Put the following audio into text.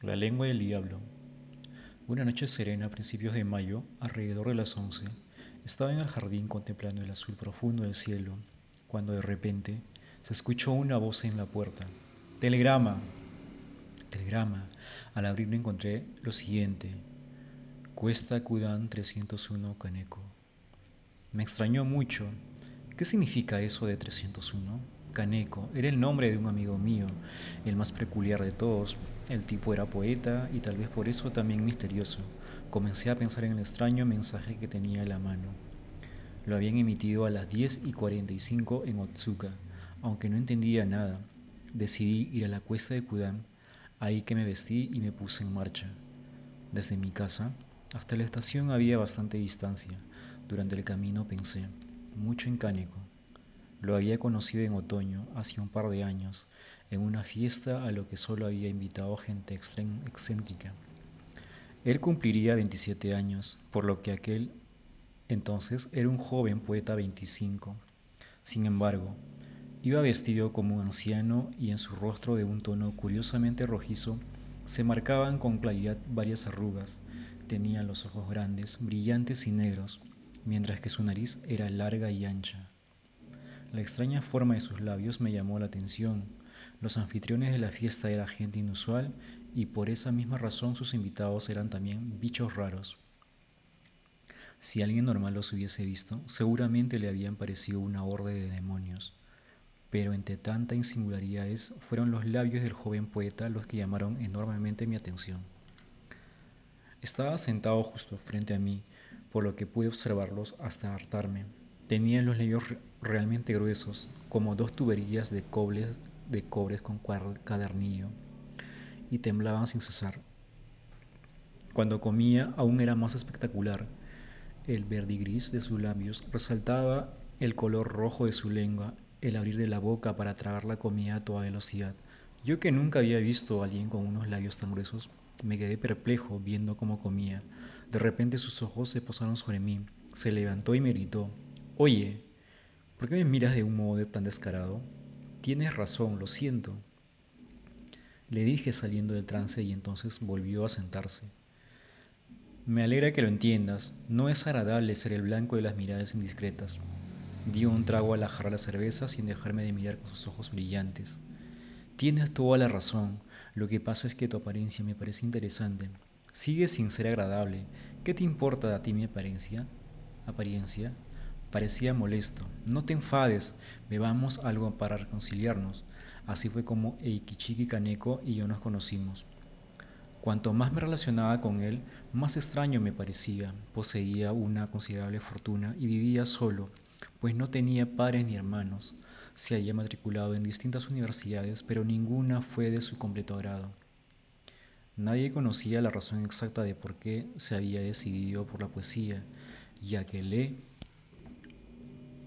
La lengua del diablo. Una noche serena a principios de mayo, alrededor de las once, estaba en el jardín contemplando el azul profundo del cielo, cuando de repente se escuchó una voz en la puerta. Telegrama. Telegrama. Al abrirlo encontré lo siguiente. Cuesta Kudan 301 Caneco. Me extrañó mucho. ¿Qué significa eso de 301? Caneco era el nombre de un amigo mío, el más peculiar de todos. El tipo era poeta y tal vez por eso también misterioso. Comencé a pensar en el extraño mensaje que tenía en la mano. Lo habían emitido a las 10 y 45 en Otsuka, aunque no entendía nada. Decidí ir a la cuesta de Kudan, ahí que me vestí y me puse en marcha. Desde mi casa hasta la estación había bastante distancia. Durante el camino pensé mucho en Kaneko. Lo había conocido en otoño, hace un par de años, en una fiesta a lo que solo había invitado gente excéntrica. Él cumpliría 27 años, por lo que aquel entonces era un joven poeta 25. Sin embargo, iba vestido como un anciano y en su rostro de un tono curiosamente rojizo se marcaban con claridad varias arrugas. Tenía los ojos grandes, brillantes y negros, mientras que su nariz era larga y ancha. La extraña forma de sus labios me llamó la atención. Los anfitriones de la fiesta eran gente inusual y por esa misma razón sus invitados eran también bichos raros. Si alguien normal los hubiese visto, seguramente le habían parecido una horde de demonios. Pero entre tanta insingularidades fueron los labios del joven poeta los que llamaron enormemente mi atención. Estaba sentado justo frente a mí, por lo que pude observarlos hasta hartarme. Tenía los labios realmente gruesos, como dos tuberías de cobles de cobre con cadernillo, y temblaban sin cesar. Cuando comía aún era más espectacular. El verdigris de sus labios resaltaba el color rojo de su lengua, el abrir de la boca para tragar la comida a toda velocidad. Yo que nunca había visto a alguien con unos labios tan gruesos, me quedé perplejo viendo cómo comía. De repente sus ojos se posaron sobre mí. Se levantó y me gritó, Oye, ¿por qué me miras de un modo tan descarado? Tienes razón, lo siento. Le dije saliendo del trance y entonces volvió a sentarse. Me alegra que lo entiendas, no es agradable ser el blanco de las miradas indiscretas. Dio un trago a la jarra de cerveza sin dejarme de mirar con sus ojos brillantes. Tienes toda la razón, lo que pasa es que tu apariencia me parece interesante. Sigue sin ser agradable. ¿Qué te importa a ti mi apariencia? ¿Apariencia? Parecía molesto. No te enfades, bebamos algo para reconciliarnos. Así fue como Eikichiki Kaneko y yo nos conocimos. Cuanto más me relacionaba con él, más extraño me parecía. Poseía una considerable fortuna y vivía solo, pues no tenía padres ni hermanos. Se había matriculado en distintas universidades, pero ninguna fue de su completo agrado. Nadie conocía la razón exacta de por qué se había decidido por la poesía, ya que Le